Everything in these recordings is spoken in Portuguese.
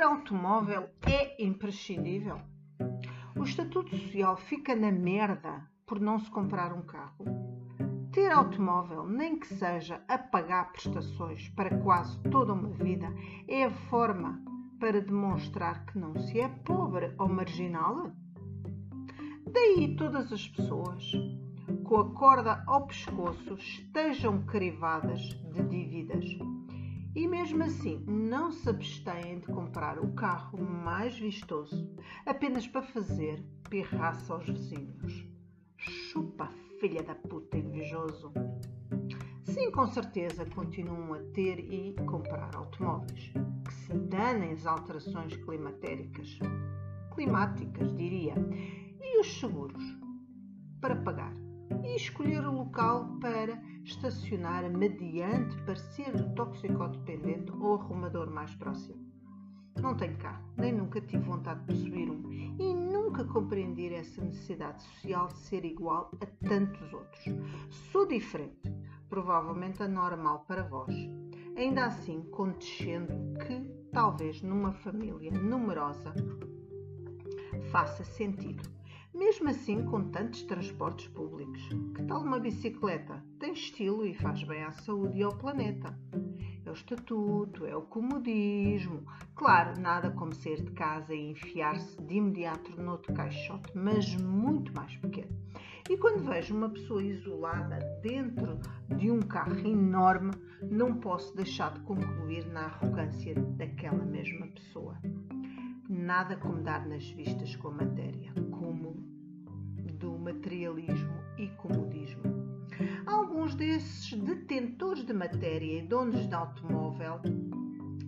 Ter automóvel é imprescindível? O estatuto social fica na merda por não se comprar um carro? Ter automóvel, nem que seja a pagar prestações para quase toda uma vida, é a forma para demonstrar que não se é pobre ou marginal? Daí todas as pessoas, com a corda ao pescoço, estejam crivadas de dívidas e mesmo assim não se abstêm de comprar o carro mais vistoso apenas para fazer pirraça aos vizinhos. Chupa, filha da puta invejoso! Sim, com certeza continuam a ter e comprar automóveis. Que se danem as alterações climatéricas, climáticas, diria, e os seguros? Para pagar escolher o local para estacionar mediante parecer do toxicodependente ou arrumador mais próximo. Não tenho carro, nem nunca tive vontade de possuir um e nunca compreendi essa necessidade social de ser igual a tantos outros. Sou diferente, provavelmente anormal para vós. Ainda assim, contexendo que, talvez numa família numerosa, faça sentido mesmo assim, com tantos transportes públicos, que tal uma bicicleta? Tem estilo e faz bem à saúde e ao planeta. É o estatuto, é o comodismo. Claro, nada como sair de casa e enfiar-se de imediato noutro caixote, mas muito mais pequeno. E quando vejo uma pessoa isolada dentro de um carro enorme, não posso deixar de concluir na arrogância daquela mesma pessoa. Nada como dar nas vistas com a matéria materialismo e comodismo. Alguns desses detentores de matéria e donos de automóvel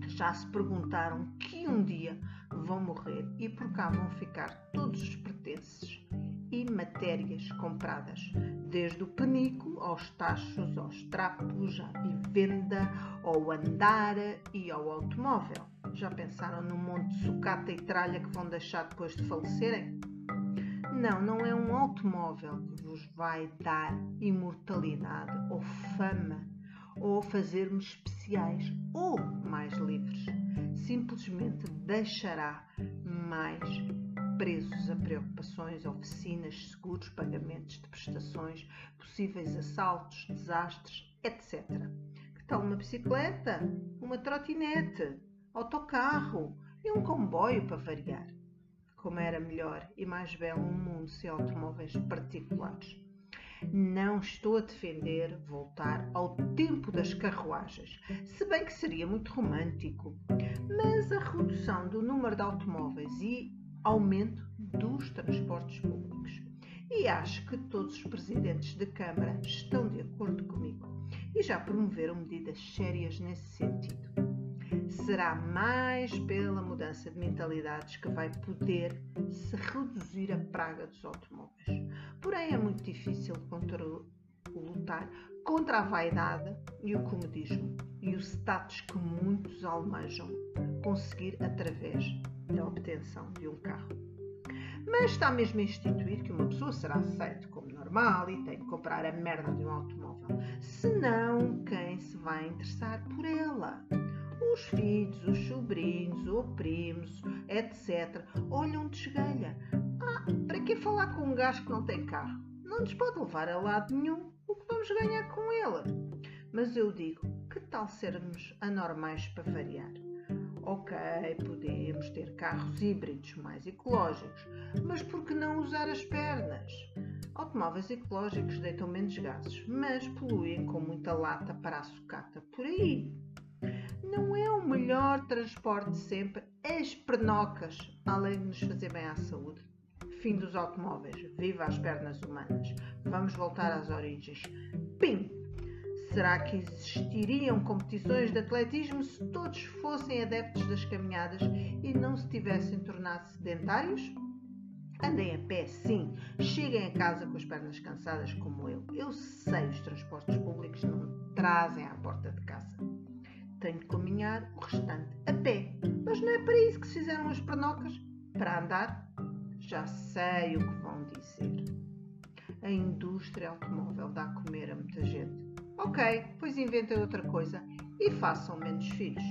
já se perguntaram que um dia vão morrer e por cá vão ficar todos os pertences e matérias compradas, desde o penico aos tachos, aos trapos, à vivenda, ao andar e ao automóvel. Já pensaram no monte de sucata e tralha que vão deixar depois de falecerem? Não, não é um automóvel que vos vai dar imortalidade ou fama ou fazer-me especiais ou mais livres. Simplesmente deixará mais presos a preocupações, oficinas, seguros, pagamentos de prestações, possíveis assaltos, desastres, etc. Que tal uma bicicleta, uma trotinete, autocarro e um comboio para variar? Como era melhor e mais belo um mundo sem automóveis particulares. Não estou a defender voltar ao tempo das carruagens, se bem que seria muito romântico, mas a redução do número de automóveis e aumento dos transportes públicos. E acho que todos os presidentes de Câmara estão de acordo comigo e já promoveram medidas sérias nesse sentido será mais pela mudança de mentalidades que vai poder se reduzir a praga dos automóveis. Porém, é muito difícil contra, lutar contra a vaidade e o comodismo e o status que muitos almejam conseguir através da obtenção de um carro. Mas está mesmo a instituir que uma pessoa será aceita como normal e tem que comprar a merda de um automóvel. Senão, quem se vai interessar por ela? Os filhos, os sobrinhos, ou primos, etc., olham de esgalha. Ah, para que falar com um gajo que não tem carro? Não nos pode levar a lado nenhum o que vamos ganhar com ele. Mas eu digo, que tal sermos anormais para variar? Ok, podemos ter carros híbridos mais ecológicos, mas por que não usar as pernas? Automóveis ecológicos deitam menos gases, mas poluem com muita lata para a sucata por aí não é o melhor transporte sempre as pernocas, além de nos fazer bem à saúde. Fim dos automóveis, viva as pernas humanas. Vamos voltar às origens. Pim! Será que existiriam competições de atletismo se todos fossem adeptos das caminhadas e não se tivessem tornado sedentários? Andem a pé, sim. Cheguem a casa com as pernas cansadas como eu. Eu sei os transportes públicos não trazem à porta de casa tenho de caminhar o restante a pé. Mas não é para isso que se fizeram as pernocas? Para andar? Já sei o que vão dizer. A indústria automóvel dá a comer a muita gente. Ok, pois inventem outra coisa e façam menos filhos.